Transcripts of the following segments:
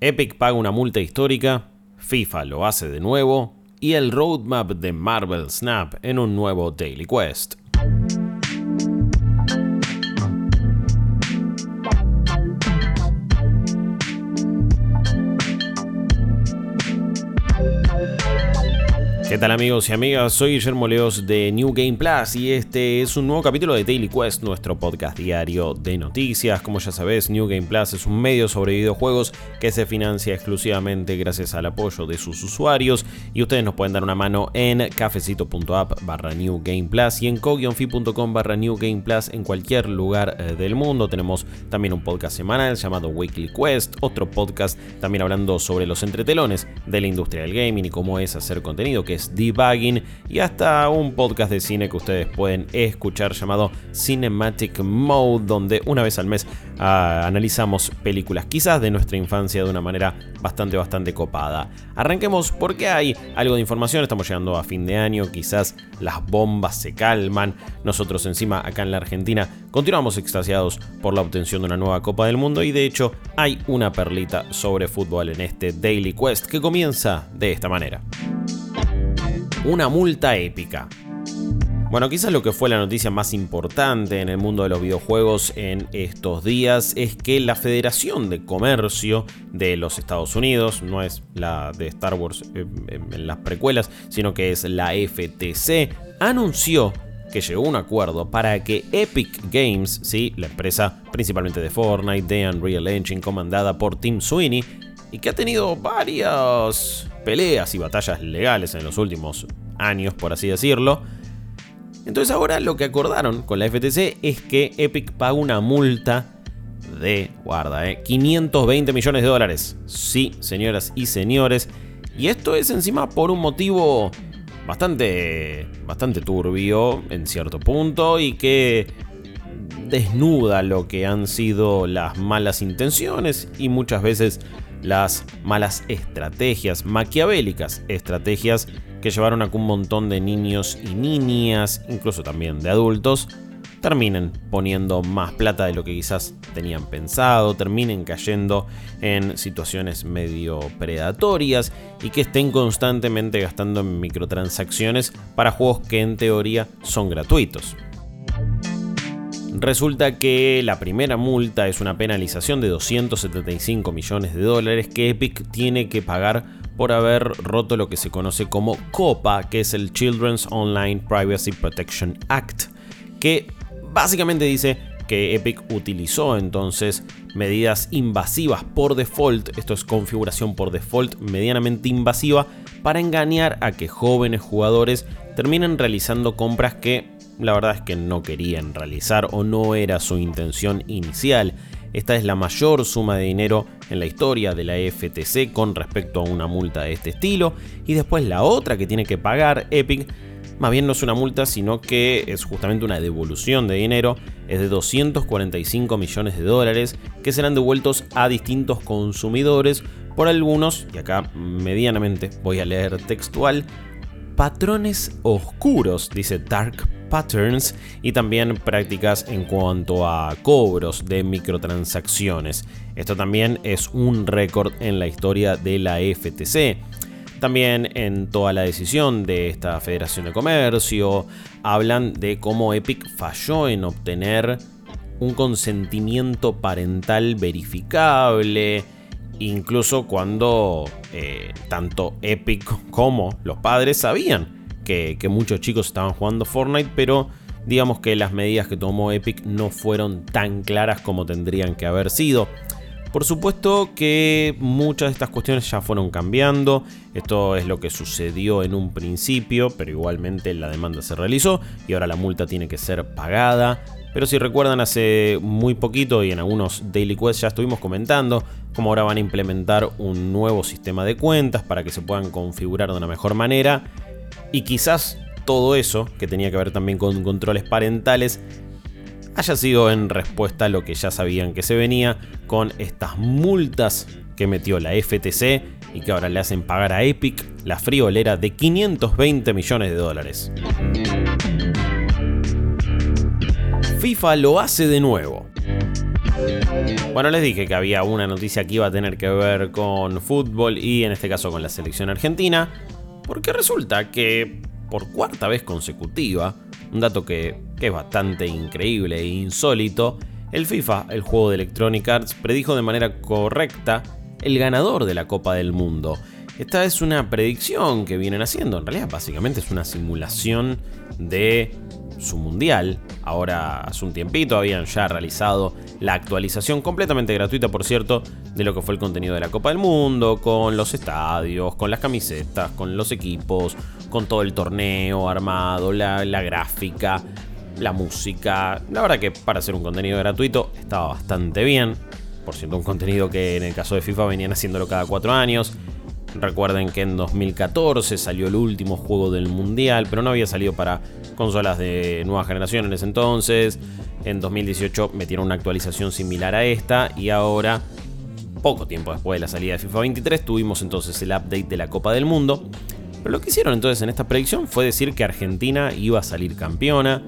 Epic paga una multa histórica, FIFA lo hace de nuevo y el roadmap de Marvel Snap en un nuevo Daily Quest. ¿Qué tal amigos y amigas? Soy Guillermo Leos de New Game Plus y este es un nuevo capítulo de Daily Quest, nuestro podcast diario de noticias. Como ya sabes, New Game Plus es un medio sobre videojuegos que se financia exclusivamente gracias al apoyo de sus usuarios y ustedes nos pueden dar una mano en cafecito.app barra New Game Plus y en co-fi.com barra New Game Plus en cualquier lugar eh, del mundo. Tenemos también un podcast semanal llamado Weekly Quest, otro podcast también hablando sobre los entretelones de la industria del gaming y cómo es hacer contenido que debugging y hasta un podcast de cine que ustedes pueden escuchar llamado Cinematic Mode, donde una vez al mes ah, analizamos películas quizás de nuestra infancia de una manera bastante, bastante copada. Arranquemos porque hay algo de información, estamos llegando a fin de año, quizás las bombas se calman, nosotros encima acá en la Argentina continuamos extasiados por la obtención de una nueva Copa del Mundo y de hecho hay una perlita sobre fútbol en este Daily Quest que comienza de esta manera una multa épica. Bueno, quizás lo que fue la noticia más importante en el mundo de los videojuegos en estos días es que la Federación de Comercio de los Estados Unidos, no es la de Star Wars eh, en las precuelas, sino que es la FTC, anunció que llegó a un acuerdo para que Epic Games, ¿sí? la empresa principalmente de Fortnite, de Unreal Engine, comandada por Tim Sweeney, y que ha tenido varias peleas y batallas legales en los últimos años, por así decirlo. Entonces ahora lo que acordaron con la FTC es que Epic paga una multa de, guarda, eh, 520 millones de dólares. Sí, señoras y señores. Y esto es encima por un motivo bastante, bastante turbio en cierto punto y que desnuda lo que han sido las malas intenciones y muchas veces las malas estrategias, maquiavélicas estrategias que llevaron a que un montón de niños y niñas, incluso también de adultos, terminen poniendo más plata de lo que quizás tenían pensado, terminen cayendo en situaciones medio predatorias y que estén constantemente gastando en microtransacciones para juegos que en teoría son gratuitos. Resulta que la primera multa es una penalización de 275 millones de dólares que Epic tiene que pagar por haber roto lo que se conoce como COPA, que es el Children's Online Privacy Protection Act, que básicamente dice que Epic utilizó entonces medidas invasivas por default, esto es configuración por default medianamente invasiva, para engañar a que jóvenes jugadores terminen realizando compras que la verdad es que no querían realizar o no era su intención inicial. Esta es la mayor suma de dinero en la historia de la FTC con respecto a una multa de este estilo. Y después la otra que tiene que pagar Epic, más bien no es una multa, sino que es justamente una devolución de dinero, es de 245 millones de dólares que serán devueltos a distintos consumidores por algunos, y acá medianamente voy a leer textual, patrones oscuros, dice Dark patterns y también prácticas en cuanto a cobros de microtransacciones. Esto también es un récord en la historia de la FTC. También en toda la decisión de esta Federación de Comercio hablan de cómo Epic falló en obtener un consentimiento parental verificable, incluso cuando eh, tanto Epic como los padres sabían que, muchos chicos estaban jugando Fortnite, pero digamos que las medidas que tomó Epic no fueron tan claras como tendrían que haber sido. Por supuesto que muchas de estas cuestiones ya fueron cambiando, esto es lo que sucedió en un principio, pero igualmente la demanda se realizó y ahora la multa tiene que ser pagada. Pero si recuerdan hace muy poquito y en algunos Daily Quest ya estuvimos comentando cómo ahora van a implementar un nuevo sistema de cuentas para que se puedan configurar de una mejor manera y quizás todo eso, que tenía que ver también con controles parentales, haya sido en respuesta a lo que ya sabían que se venía con estas multas que metió la FTC y que ahora le hacen pagar a Epic la friolera de 520 millones de dólares. FIFA lo hace de nuevo. Bueno, les dije que había una noticia que iba a tener que ver con fútbol y en este caso con la selección argentina, porque resulta que por cuarta vez consecutiva, un dato que, es bastante increíble e insólito, el FIFA, el juego de Electronic Arts, predijo de manera correcta el ganador de la Copa del Mundo. Esta es una predicción que vienen haciendo, en realidad básicamente es una simulación de su mundial. Ahora hace un tiempito habían ya realizado la actualización completamente gratuita, por cierto, de lo que fue el contenido de la Copa del Mundo, con los estadios, con las camisetas, con los equipos, con todo el torneo armado, la, gráfica, la música. La verdad que para hacer un contenido gratuito estaba bastante bien. Por cierto, un contenido que en el caso de FIFA venían haciéndolo cada cuatro años. Recuerden que en 2014 salió el último juego del Mundial, pero no había salido para consolas de nueva generación en ese entonces. En 2018 metieron una actualización similar a esta y ahora, poco tiempo después de la salida de FIFA 23, tuvimos entonces el update de la Copa del Mundo. Pero lo que hicieron entonces en esta predicción fue decir que Argentina iba a salir campeona.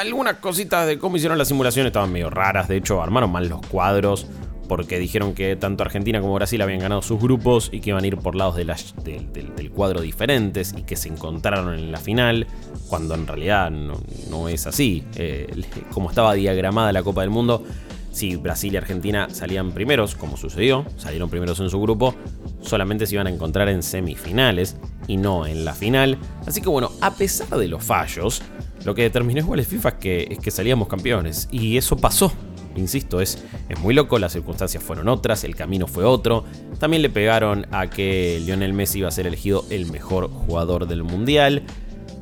Algunas cositas de cómo hicieron la simulación estaban medio raras, de hecho armaron mal los cuadros porque dijeron que tanto Argentina como Brasil habían ganado sus grupos y que iban a ir por lados del, cuadro diferentes y que se encontraron en la final, cuando en realidad no, es así. Eh, como estaba diagramada la Copa del Mundo, si Brasil y Argentina salían primeros, como sucedió, salieron primeros en su grupo, solamente se iban a encontrar en semifinales y no en la final. Así que bueno, a pesar de los fallos, lo que determinó igual es FIFA que, es que salíamos campeones. Y eso pasó. Insisto, es, es muy loco, las circunstancias fueron otras, el camino fue otro. También le pegaron a que Lionel Messi iba a ser elegido el mejor jugador del mundial.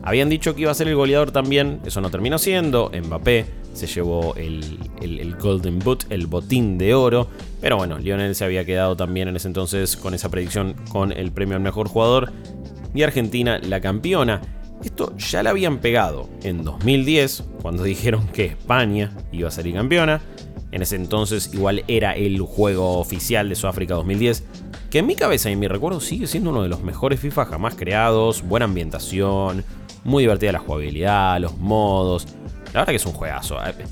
Habían dicho que iba a ser el goleador también, eso no terminó siendo. Mbappé se llevó el, el, Golden Boot, el botín de oro. Pero bueno, Lionel se había quedado también en ese entonces con esa predicción con el premio al mejor jugador. Y Argentina la campeona. Esto ya la habían pegado en 2010, cuando dijeron que España iba a salir campeona. En ese entonces igual era el juego oficial de Sudáfrica 2010, que en mi cabeza y en mi recuerdo sigue siendo uno de los mejores FIFA jamás creados, buena ambientación, muy divertida la jugabilidad, los modos. La verdad que es un juegazo. Eh.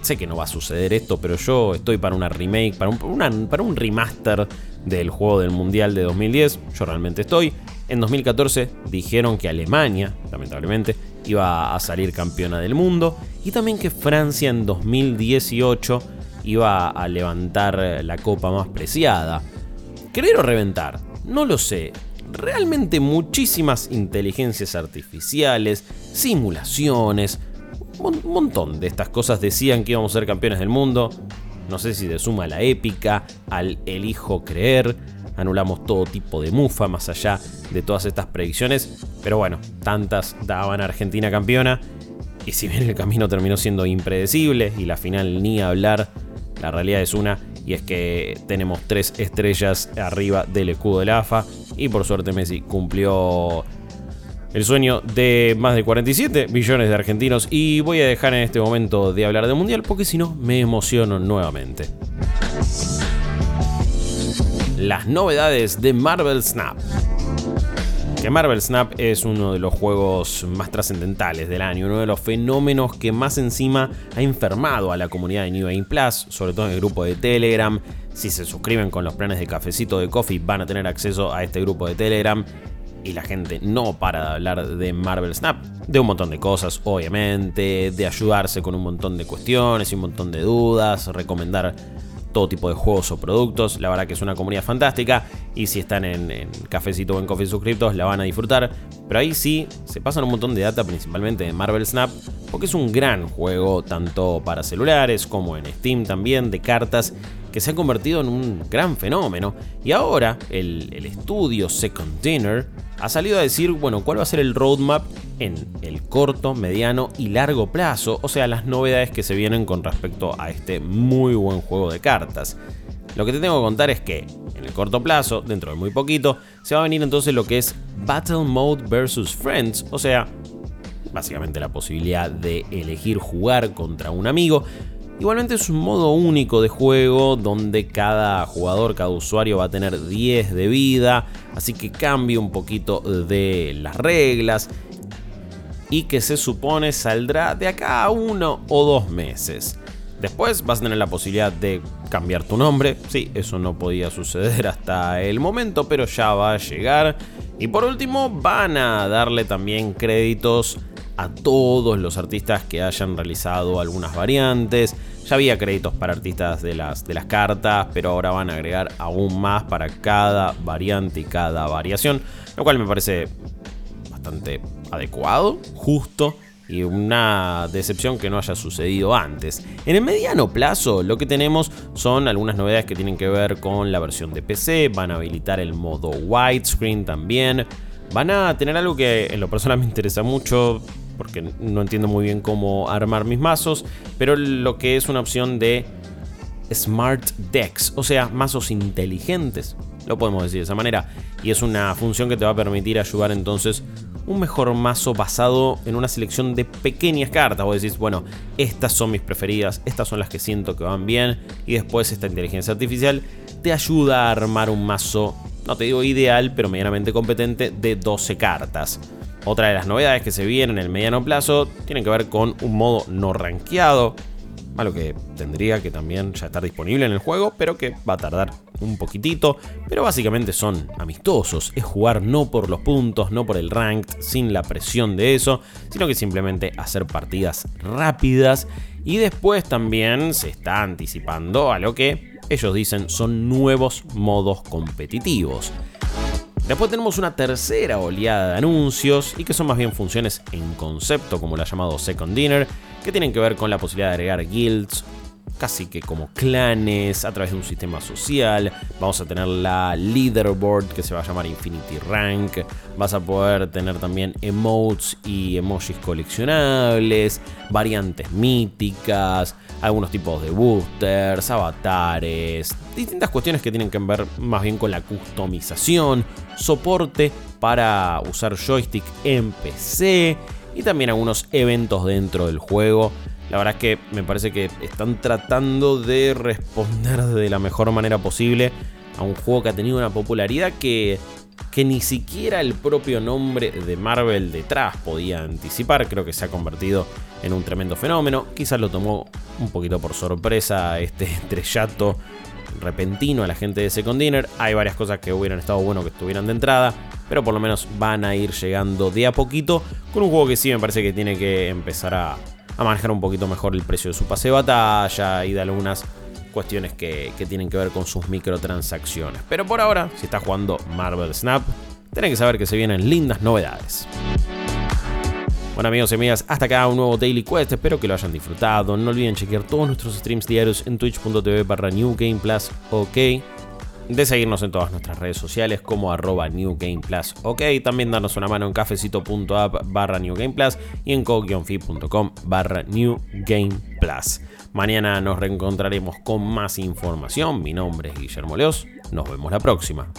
Sé, que no va a suceder esto, pero yo estoy para una remake, para un, para un remaster del juego del Mundial de 2010. Yo realmente estoy. En 2014 dijeron que Alemania, lamentablemente, iba a salir campeona del mundo y también que Francia en 2018 iba a levantar la copa más preciada. ¿Querer o reventar? No lo sé. Realmente muchísimas inteligencias artificiales, simulaciones, un montón de estas cosas decían que íbamos a ser campeones del mundo. No sé si se suma la épica, al elijo creer, anulamos todo tipo de mufa más allá de todas estas predicciones, pero bueno, tantas daban a Argentina campeona, y si bien el camino terminó siendo impredecible y la final ni hablar, la realidad es una, y es que tenemos tres estrellas arriba del escudo de la AFA, y por suerte Messi cumplió el sueño de más de 47 millones de argentinos, y voy a dejar en este momento de hablar del Mundial porque si no me emociono nuevamente las novedades de Marvel Snap. Que Marvel Snap es uno de los juegos más trascendentales del año, uno de los fenómenos que más encima ha enfermado a la comunidad de New Game Plus, sobre todo en el grupo de Telegram. Si se suscriben con los planes de cafecito de coffee van a tener acceso a este grupo de Telegram y la gente no para de hablar de Marvel Snap, de un montón de cosas, obviamente, de ayudarse con un montón de cuestiones y un montón de dudas, recomendar todo tipo de juegos o productos. La verdad que es una comunidad fantástica y si están en, Cafecito o en Coffee Suscriptos la van a disfrutar. Pero ahí sí se pasan un montón de data, principalmente de Marvel Snap, porque es un gran juego tanto para celulares como en Steam también, de cartas, que se ha convertido en un gran fenómeno. Y ahora el, el estudio Second Dinner ha salido a decir, bueno, cuál va a ser el roadmap en el corto, mediano y largo plazo, o sea, las novedades que se vienen con respecto a este muy buen juego de cartas. Lo que te tengo que contar es que en el corto plazo, dentro de muy poquito, se va a venir entonces lo que es Battle Mode versus Friends, o sea, básicamente la posibilidad de elegir jugar contra un amigo. Igualmente es un modo único de juego donde cada jugador, cada usuario va a tener 10 de vida, así que cambia un poquito de las reglas y que se supone saldrá de acá a uno o dos meses. Después vas a tener la posibilidad de cambiar tu nombre. Sí, eso no podía suceder hasta el momento, pero ya va a llegar. Y por último, van a darle también créditos a todos los artistas que hayan realizado algunas variantes. Ya había créditos para artistas de las, de las cartas, pero ahora van a agregar aún más para cada variante y cada variación, lo cual me parece bastante adecuado, justo y una decepción que no haya sucedido antes. En el mediano plazo lo que tenemos son algunas novedades que tienen que ver con la versión de PC, van a habilitar el modo widescreen también, van a tener algo que en lo personal me interesa mucho, porque no entiendo muy bien cómo armar mis mazos, pero lo que es una opción de Smart Decks, o sea, mazos inteligentes, lo podemos decir de esa manera, y es una función que te va a permitir ayudar entonces un mejor mazo basado en una selección de pequeñas cartas. Vos decís, bueno, estas son mis preferidas, estas son las que siento que van bien, y después esta inteligencia artificial te ayuda a armar un mazo, no te digo ideal, pero medianamente competente de 12 cartas. Otra de las novedades que se vienen en el mediano plazo tienen que ver con un modo no rankeado, algo que tendría que también ya estar disponible en el juego, pero que va a tardar un poquitito, pero básicamente son amistosos, es jugar no por los puntos, no por el ranked, sin la presión de eso, sino que simplemente hacer partidas rápidas y después también se está anticipando a lo que ellos dicen son nuevos modos competitivos. Después tenemos una tercera oleada de anuncios y que son más bien funciones en concepto como la llamado Second Dinner, que tienen que ver con la posibilidad de agregar guilds, casi que como clanes a través de un sistema social. Vamos a tener la leaderboard que se va a llamar Infinity Rank. Vas a poder tener también emotes y emojis coleccionables, variantes míticas, algunos tipos de boosters, avatares, distintas cuestiones que tienen que ver más bien con la customización, soporte para usar joystick en PC y también algunos eventos dentro del juego. La verdad es que me parece que están tratando de responder de la mejor manera posible a un juego que ha tenido una popularidad que que ni siquiera el propio nombre de Marvel detrás podía anticipar. Creo que se ha convertido en un tremendo fenómeno. Quizás lo tomó un poquito por sorpresa este estrellato repentino a la gente de Second Dinner. Hay varias cosas que hubieran estado bueno que estuvieran de entrada, pero por lo menos van a ir llegando de a poquito con un juego que sí me parece que tiene que empezar a, a manejar un poquito mejor el precio de su pase de batalla y de algunas cuestiones que, tienen que ver con sus microtransacciones. Pero por ahora, si estás jugando Marvel Snap, tenés que saber que se vienen lindas novedades. Bueno amigos y amigas, hasta acá un nuevo Daily Quest, espero que lo hayan disfrutado, no olviden chequear todos nuestros streams diarios en twitch.tv barra New Game ok, de seguirnos en todas nuestras redes sociales como arroba New Game Plus, ok, también darnos una mano en cafecito.app barra New Game Plus y en co barra New Game Plus. Mañana nos reencontraremos con más información. Mi nombre es Guillermo Leos. Nos vemos la próxima.